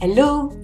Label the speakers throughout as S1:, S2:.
S1: Hello,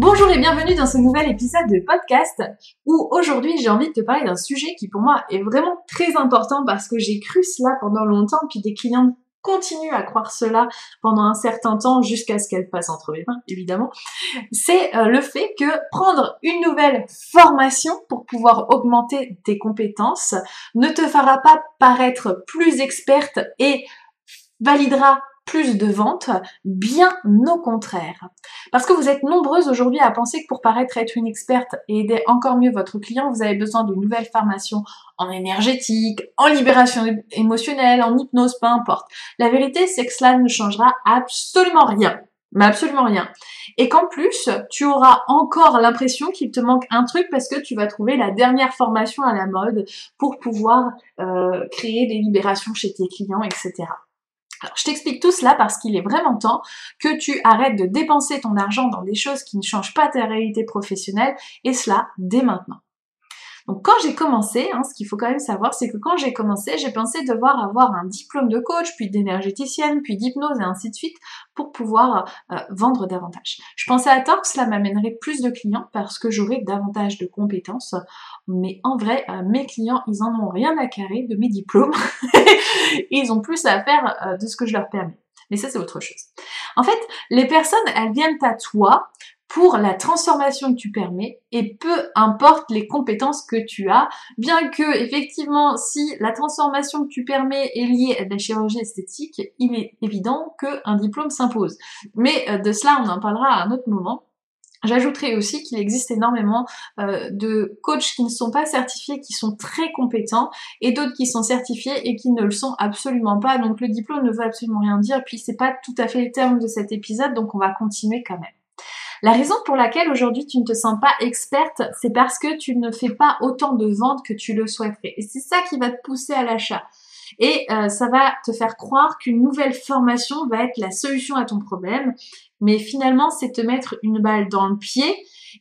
S1: Bonjour et bienvenue dans ce nouvel épisode de podcast où aujourd'hui j'ai envie de te parler d'un sujet qui pour moi est vraiment très important parce que j'ai cru cela pendant longtemps puis des clients continue à croire cela pendant un certain temps jusqu'à ce qu'elle passe entre mes mains, évidemment, c'est euh, le fait que prendre une nouvelle formation pour pouvoir augmenter tes compétences ne te fera pas paraître plus experte et validera plus de ventes, bien au contraire. Parce que vous êtes nombreuses aujourd'hui à penser que pour paraître être une experte et aider encore mieux votre client, vous avez besoin d'une nouvelle formation en énergétique, en libération émotionnelle, en hypnose, peu importe. La vérité, c'est que cela ne changera absolument rien. Mais absolument rien. Et qu'en plus, tu auras encore l'impression qu'il te manque un truc parce que tu vas trouver la dernière formation à la mode pour pouvoir euh, créer des libérations chez tes clients, etc. Alors, je t'explique tout cela parce qu'il est vraiment temps que tu arrêtes de dépenser ton argent dans des choses qui ne changent pas ta réalité professionnelle et cela dès maintenant. Donc quand j'ai commencé, hein, ce qu'il faut quand même savoir, c'est que quand j'ai commencé, j'ai pensé devoir avoir un diplôme de coach, puis d'énergéticienne, puis d'hypnose et ainsi de suite pour pouvoir euh, vendre davantage. Je pensais à tort que cela m'amènerait plus de clients parce que j'aurais davantage de compétences, mais en vrai, euh, mes clients, ils en ont rien à carrer de mes diplômes, ils ont plus à faire euh, de ce que je leur permets. Mais ça, c'est autre chose. En fait, les personnes, elles viennent à toi pour la transformation que tu permets et peu importe les compétences que tu as, bien que effectivement si la transformation que tu permets est liée à de la chirurgie esthétique, il est évident qu'un diplôme s'impose. Mais euh, de cela on en parlera à un autre moment. J'ajouterai aussi qu'il existe énormément euh, de coachs qui ne sont pas certifiés, qui sont très compétents, et d'autres qui sont certifiés et qui ne le sont absolument pas. Donc le diplôme ne veut absolument rien dire, puis c'est pas tout à fait le terme de cet épisode, donc on va continuer quand même. La raison pour laquelle aujourd'hui tu ne te sens pas experte, c'est parce que tu ne fais pas autant de ventes que tu le souhaiterais. Et c'est ça qui va te pousser à l'achat. Et euh, ça va te faire croire qu'une nouvelle formation va être la solution à ton problème. Mais finalement, c'est te mettre une balle dans le pied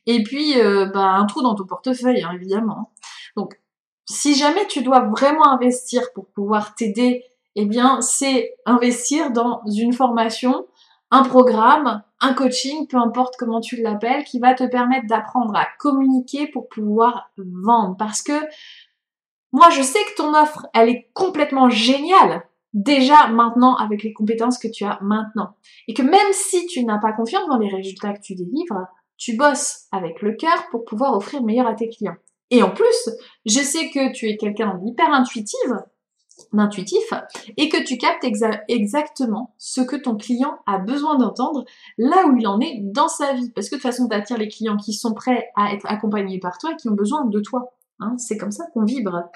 S1: et puis euh, bah, un trou dans ton portefeuille, hein, évidemment. Donc, si jamais tu dois vraiment investir pour pouvoir t'aider, eh bien, c'est investir dans une formation un programme, un coaching, peu importe comment tu l'appelles, qui va te permettre d'apprendre à communiquer pour pouvoir vendre. Parce que moi, je sais que ton offre, elle est complètement géniale déjà maintenant avec les compétences que tu as maintenant. Et que même si tu n'as pas confiance dans les résultats que tu délivres, tu bosses avec le cœur pour pouvoir offrir meilleur à tes clients. Et en plus, je sais que tu es quelqu'un d'hyper intuitive, d'intuitif et que tu captes exactement ce que ton client a besoin d'entendre là où il en est dans sa vie. Parce que de toute façon, tu les clients qui sont prêts à être accompagnés par toi et qui ont besoin de toi. Hein. C'est comme ça qu'on vibre.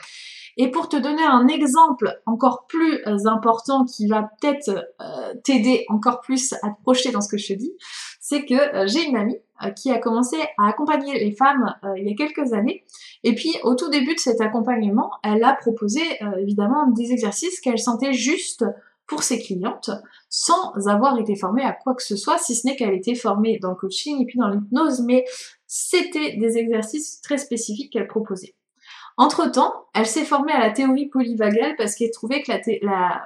S1: Et pour te donner un exemple encore plus euh, important qui va peut-être euh, t'aider encore plus à te projeter dans ce que je te dis, c'est que euh, j'ai une amie qui a commencé à accompagner les femmes il y a quelques années. Et puis au tout début de cet accompagnement, elle a proposé évidemment des exercices qu'elle sentait juste pour ses clientes sans avoir été formée à quoi que ce soit, si ce n'est qu'elle était formée dans le coaching et puis dans l'hypnose, mais c'était des exercices très spécifiques qu'elle proposait. Entre-temps, elle s'est formée à la théorie polyvagale parce qu'elle trouvait que la,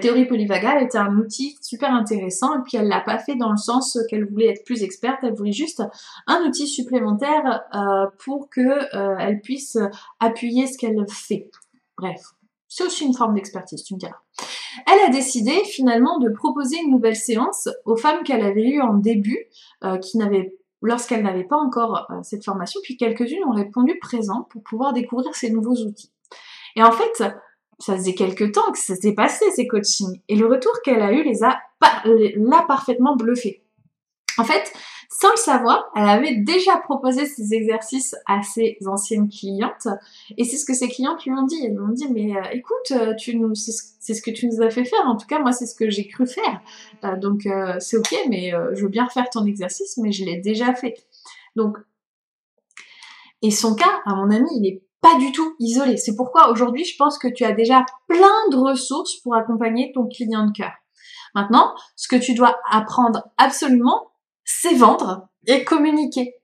S1: théorie polyvagale était un outil super intéressant et puis elle l'a pas fait dans le sens qu'elle voulait être plus experte, elle voulait juste un outil supplémentaire euh, pour que euh, elle puisse appuyer ce qu'elle fait. Bref, C'est aussi une forme d'expertise, tu me diras. Elle a décidé finalement de proposer une nouvelle séance aux femmes qu'elle avait eues en début, euh, qui n'avaient lorsqu'elles n'avaient pas encore euh, cette formation, puis quelques-unes ont répondu présent pour pouvoir découvrir ces nouveaux outils. Et en fait, ça faisait quelques temps que ça s'est passé ces coachings, et le retour qu'elle a eu les a l'a parfaitement bluffé. En fait, sans le savoir, elle avait déjà proposé ces exercices à ses anciennes clientes et c'est ce que ses clientes lui ont dit. Elles lui ont dit mais euh, écoute, euh, tu nous, c'est ce, que tu nous as fait faire. En tout cas, moi c'est ce que j'ai cru faire. Euh, donc c'est ok, mais je veux bien refaire ton exercice, mais je l'ai déjà fait. Donc et son cas, à mon ami, il est du tout isolé. C'est pourquoi aujourd'hui, je pense que tu as déjà plein de ressources pour accompagner ton client de cœur. Maintenant, ce que tu dois apprendre absolument, c'est vendre et communiquer.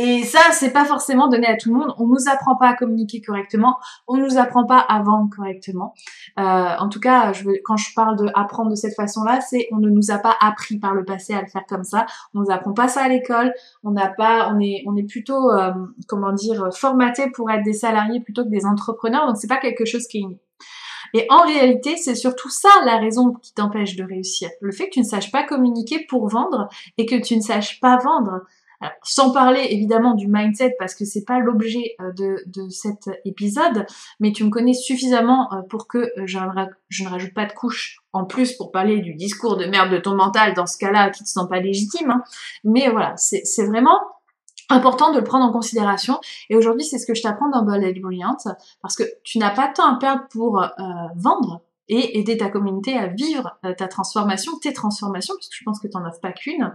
S1: Et ça, c'est pas forcément donné à tout le monde. On nous apprend pas à communiquer correctement. On nous apprend pas à vendre correctement. Euh, en tout cas, quand je parle de apprendre de cette façon-là, c'est on ne nous a pas appris par le passé à le faire comme ça. On nous apprend pas ça à l'école. On n'a pas, on est, on est plutôt, euh, comment dire, formaté pour être des salariés plutôt que des entrepreneurs. Donc c'est pas quelque chose qui est. Et en réalité, c'est surtout ça la raison qui t'empêche de réussir. Le fait que tu ne saches pas communiquer pour vendre et que tu ne saches pas vendre. Sans parler évidemment du mindset parce que c'est pas l'objet euh, de, de cet épisode, mais tu me connais suffisamment euh, pour que euh, je, ne rajoute pas de couche en plus pour parler du discours de merde de ton mental dans ce cas-là qui te sent pas légitime. Hein. Mais voilà, c'est vraiment important de le prendre en considération. Et aujourd'hui, c'est ce que je t'apprends dans Bold Brilliant, parce que tu n'as pas de temps à perdre pour vendre et aider ta communauté à vivre euh, ta transformation, tes transformations, parce que je pense que tu n'en offres pas qu'une.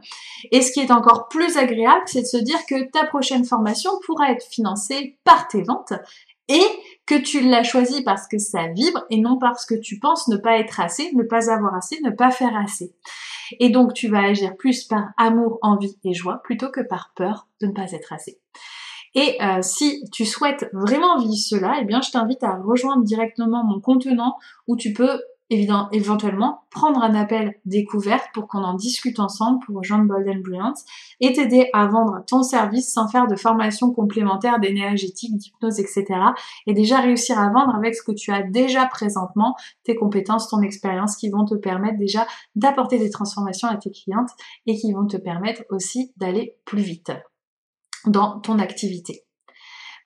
S1: Et ce qui est encore plus agréable, c'est de se dire que ta prochaine formation pourra être financée par tes ventes et que tu l'as choisi parce que ça vibre et non parce que tu penses ne pas être assez, ne pas avoir assez, ne pas faire assez. Et donc tu vas agir plus par amour, envie et joie plutôt que par peur de ne pas être assez. Et euh, si tu souhaites vraiment vivre cela, eh bien je t'invite à rejoindre directement mon contenant où tu peux évidemment, éventuellement prendre un appel découverte pour qu'on en discute ensemble pour rejoindre Bold Brilliant et t'aider à vendre ton service sans faire de formation complémentaire d'énergétique, d'hypnose, etc. Et déjà réussir à vendre avec ce que tu as déjà présentement, tes compétences, ton expérience qui vont te permettre déjà d'apporter des transformations à tes clientes et qui vont te permettre aussi d'aller plus vite dans ton activité.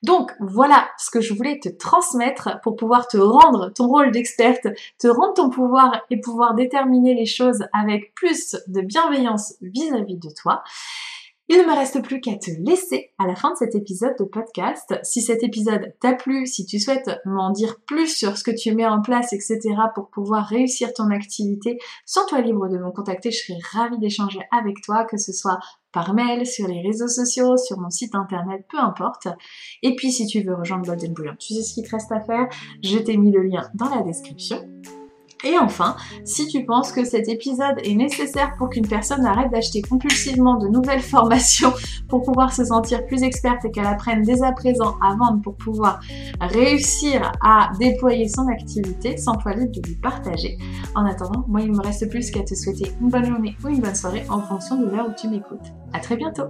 S1: Donc voilà ce que je voulais te transmettre pour pouvoir te rendre ton rôle d'experte, te rendre ton pouvoir et pouvoir déterminer les choses avec plus de bienveillance vis-à-vis de toi. Il ne me reste plus qu'à te laisser à la fin de cet épisode de podcast. Si cet épisode t'a plu, si tu souhaites m'en dire plus sur ce que tu mets en place, etc. pour pouvoir réussir ton activité, sens-toi libre de me contacter. Je serai ravie d'échanger avec toi, que ce soit par mail, sur les réseaux sociaux, sur mon site internet, peu importe. Et puis si tu veux rejoindre Golden Brilliant, tu sais ce qu'il te reste à faire? Je t'ai mis le lien dans la description. Et enfin, si tu penses que cet épisode est nécessaire pour qu'une personne arrête d'acheter compulsivement de nouvelles formations pour pouvoir se sentir plus experte et qu'elle apprenne dès à présent à vendre pour pouvoir réussir à déployer son activité, sans toi libre de lui partager. En attendant, moi il me reste plus qu'à te souhaiter une bonne journée ou une bonne soirée en fonction de l'heure où tu m'écoutes. À très bientôt!